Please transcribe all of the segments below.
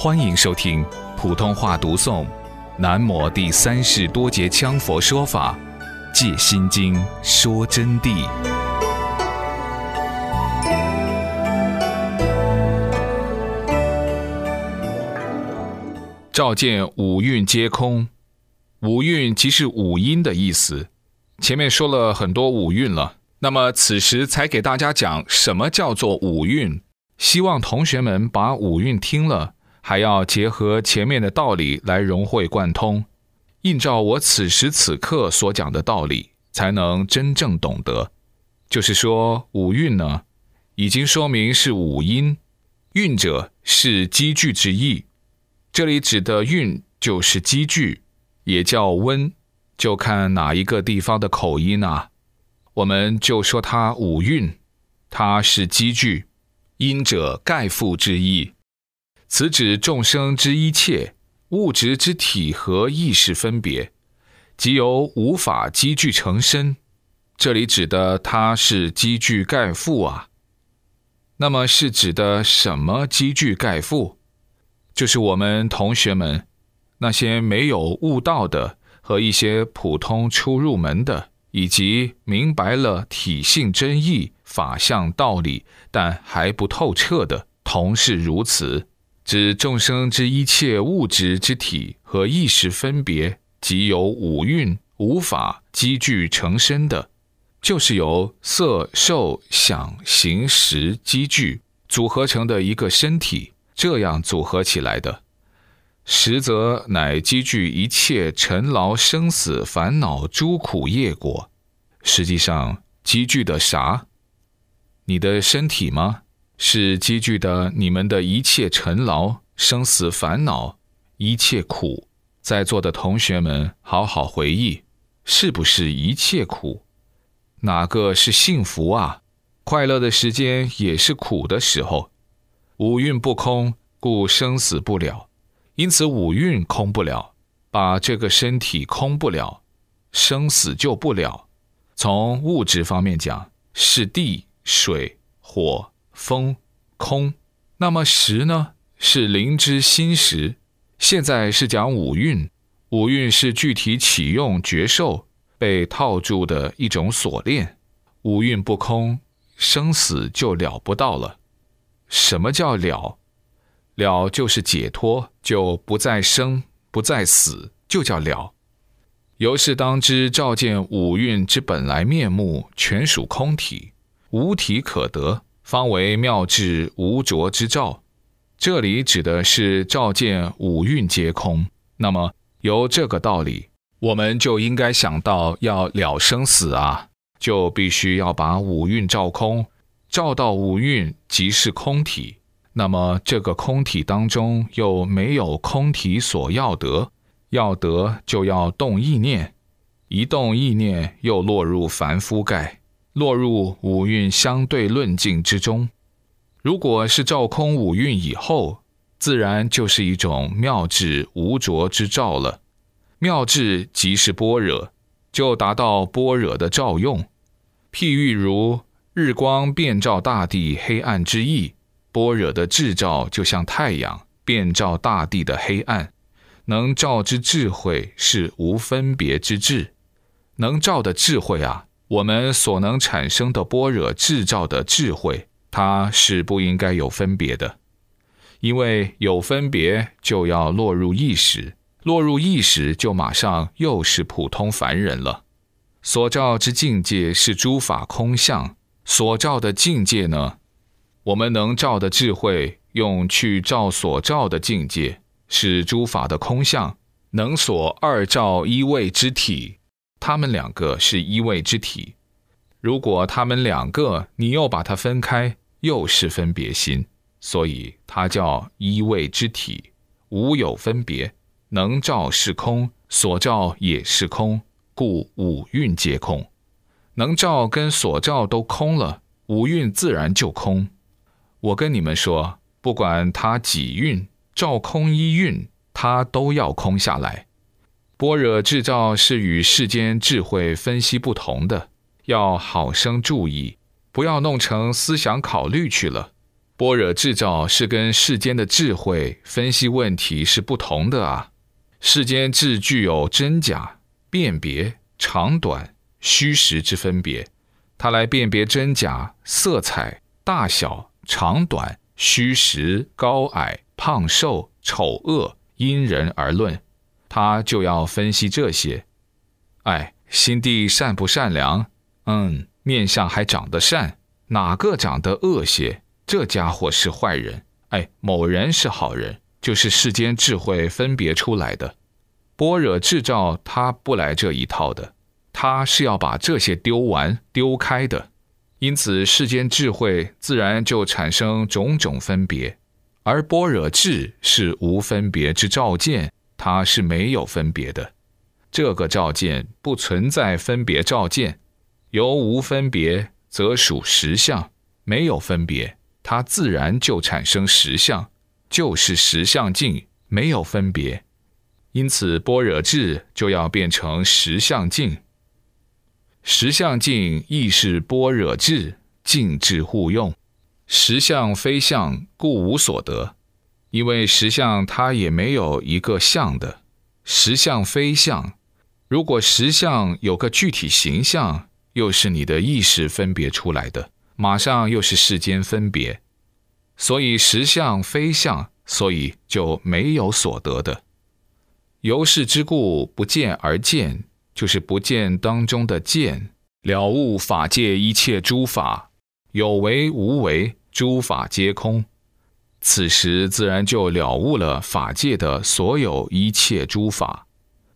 欢迎收听普通话读诵《南摩第三世多杰羌佛说法·借心经》说真谛。照见五蕴皆空，五蕴即是五音的意思。前面说了很多五蕴了，那么此时才给大家讲什么叫做五蕴。希望同学们把五蕴听了，还要结合前面的道理来融会贯通，映照我此时此刻所讲的道理，才能真正懂得。就是说，五蕴呢，已经说明是五音，韵者是积聚之意。这里指的韵就是积聚，也叫温，就看哪一个地方的口音啊。我们就说它五蕴，它是积聚。因者盖覆之意，此指众生之一切物质之体和意识分别，即由无法积聚成身。这里指的它是积聚盖覆啊。那么是指的什么积聚盖覆？就是我们同学们那些没有悟道的和一些普通初入门的。以及明白了体性真意、法相道理，但还不透彻的，同是如此。指众生之一切物质之体和意识分别，即由五蕴无法积聚成身的，就是由色、受、想、行、识积聚组合成的一个身体，这样组合起来的。实则乃积聚一切尘劳生死烦恼诸苦业果，实际上积聚的啥？你的身体吗？是积聚的你们的一切尘劳生死烦恼一切苦。在座的同学们，好好回忆，是不是一切苦？哪个是幸福啊？快乐的时间也是苦的时候。五蕴不空，故生死不了。因此五蕴空不了，把这个身体空不了，生死就不了。从物质方面讲，是地、水、火、风空。那么识呢？是灵之心识。现在是讲五蕴，五蕴是具体启用觉受被套住的一种锁链。五蕴不空，生死就了不到了。什么叫了？了就是解脱，就不再生，不再死，就叫了。由是当知，照见五蕴之本来面目，全属空体，无体可得，方为妙智无着之照。这里指的是照见五蕴皆空。那么由这个道理，我们就应该想到要了生死啊，就必须要把五蕴照空，照到五蕴即是空体。那么这个空体当中又没有空体所要得，要得就要动意念，一动意念又落入凡夫盖，落入五蕴相对论境之中。如果是照空五蕴以后，自然就是一种妙智无着之照了。妙智即是般若，就达到般若的照用。譬喻如日光遍照大地黑暗之意。般若的智照就像太阳，遍照大地的黑暗，能照之智慧是无分别之智，能照的智慧啊，我们所能产生的般若智照的智慧，它是不应该有分别的，因为有分别就要落入意识，落入意识就马上又是普通凡人了。所照之境界是诸法空相，所照的境界呢？我们能照的智慧，用去照所照的境界，是诸法的空相；能所二照一位之体，他们两个是一位之体。如果他们两个，你又把它分开，又是分别心，所以它叫一位之体，无有分别。能照是空，所照也是空，故五蕴皆空。能照跟所照都空了，五蕴自然就空。我跟你们说，不管它几运，照空一运，它都要空下来。般若智照是与世间智慧分析不同的，要好生注意，不要弄成思想考虑去了。般若智照是跟世间的智慧分析问题是不同的啊。世间智具有真假、辨别、长短、虚实之分别，它来辨别真假、色彩、大小、长短、虚实、高矮、胖瘦、丑恶，因人而论。他就要分析这些。哎，心地善不善良？嗯，面相还长得善，哪个长得恶些？这家伙是坏人。哎，某人是好人。就是世间智慧分别出来的，般若智照他不来这一套的，他是要把这些丢完丢开的，因此世间智慧自然就产生种种分别，而般若智是无分别之照见，它是没有分别的，这个照见不存在分别照见，由无分别则属实相，没有分别，它自然就产生实相。就是实相境，没有分别，因此般若智就要变成实相境。实相境亦是般若智，境智互用。实相非相，故无所得。因为实相它也没有一个相的，实相非相。如果实相有个具体形象，又是你的意识分别出来的，马上又是世间分别。所以实相非相，所以就没有所得的。由是之故，不见而见，就是不见当中的见，了悟法界一切诸法有为无为，诸法皆空。此时自然就了悟了法界的所有一切诸法。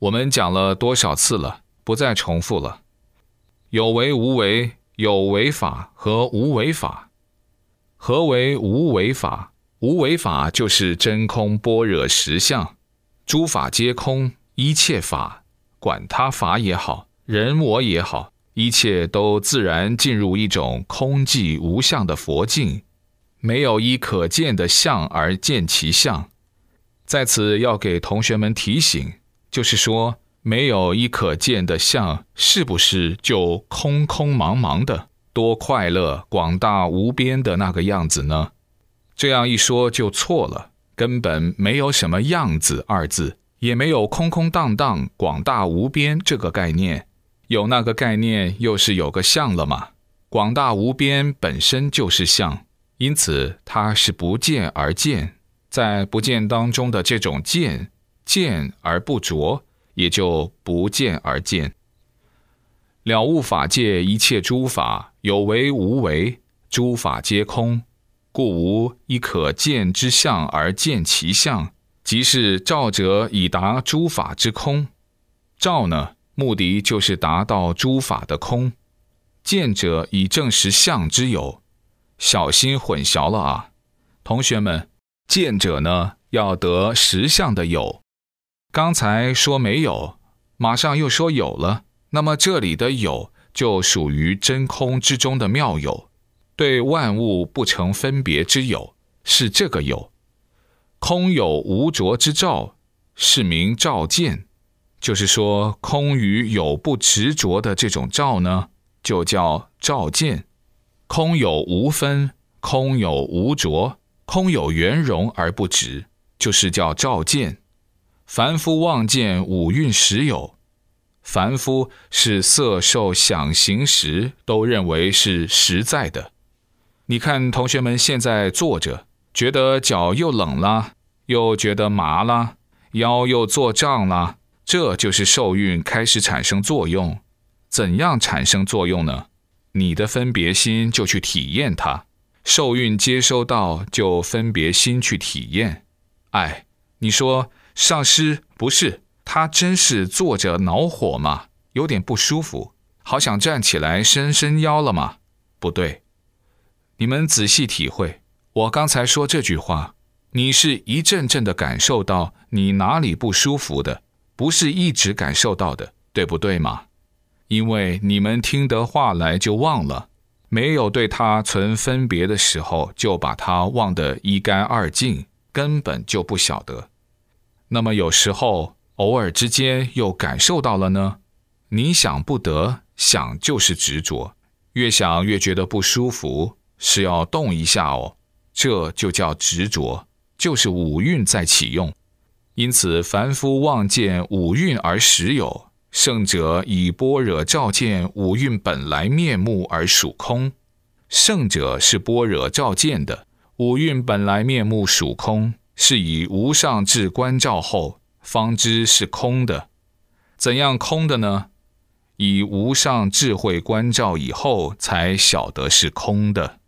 我们讲了多少次了，不再重复了。有为无为，有为法和无为法。何为无为法？无为法就是真空般若实相，诸法皆空，一切法，管他法也好，人我也好，一切都自然进入一种空寂无相的佛境，没有依可见的相而见其相。在此要给同学们提醒，就是说，没有依可见的相，是不是就空空茫茫的？多快乐、广大无边的那个样子呢？这样一说就错了，根本没有什么“样子”二字，也没有空空荡荡、广大无边这个概念。有那个概念，又是有个相了嘛？广大无边本身就是相，因此它是不见而见，在不见当中的这种见，见而不着，也就不见而见。了悟法界一切诸法有为无为，诸法皆空，故无一可见之相而见其相，即是照者以达诸法之空。照呢，目的就是达到诸法的空；见者以证实相之有。小心混淆了啊，同学们！见者呢，要得实相的有。刚才说没有，马上又说有了。那么这里的有就属于真空之中的妙有，对万物不成分别之有，是这个有。空有无着之照，是名照见。就是说，空与有不执着的这种照呢，就叫照见。空有无分，空有无着，空有圆融而不执，就是叫照见。凡夫望见五蕴实有。凡夫是色受想行识都认为是实在的。你看，同学们现在坐着，觉得脚又冷了，又觉得麻了，腰又做胀了，这就是受孕开始产生作用。怎样产生作用呢？你的分别心就去体验它，受孕接收到就分别心去体验。哎，你说上师不是？他真是坐着恼火吗？有点不舒服，好想站起来伸伸腰了吗？不对，你们仔细体会，我刚才说这句话，你是一阵阵的感受到你哪里不舒服的，不是一直感受到的，对不对嘛？因为你们听得话来就忘了，没有对他存分别的时候，就把他忘得一干二净，根本就不晓得。那么有时候。偶尔之间又感受到了呢，你想不得，想就是执着，越想越觉得不舒服，是要动一下哦。这就叫执着，就是五蕴在启用。因此，凡夫望见五蕴而实有，圣者以般若照见五蕴本来面目而属空。圣者是般若照见的，五蕴本来面目属空，是以无上智观照后，方知是空的。怎样空的呢？以无上智慧观照以后，才晓得是空的。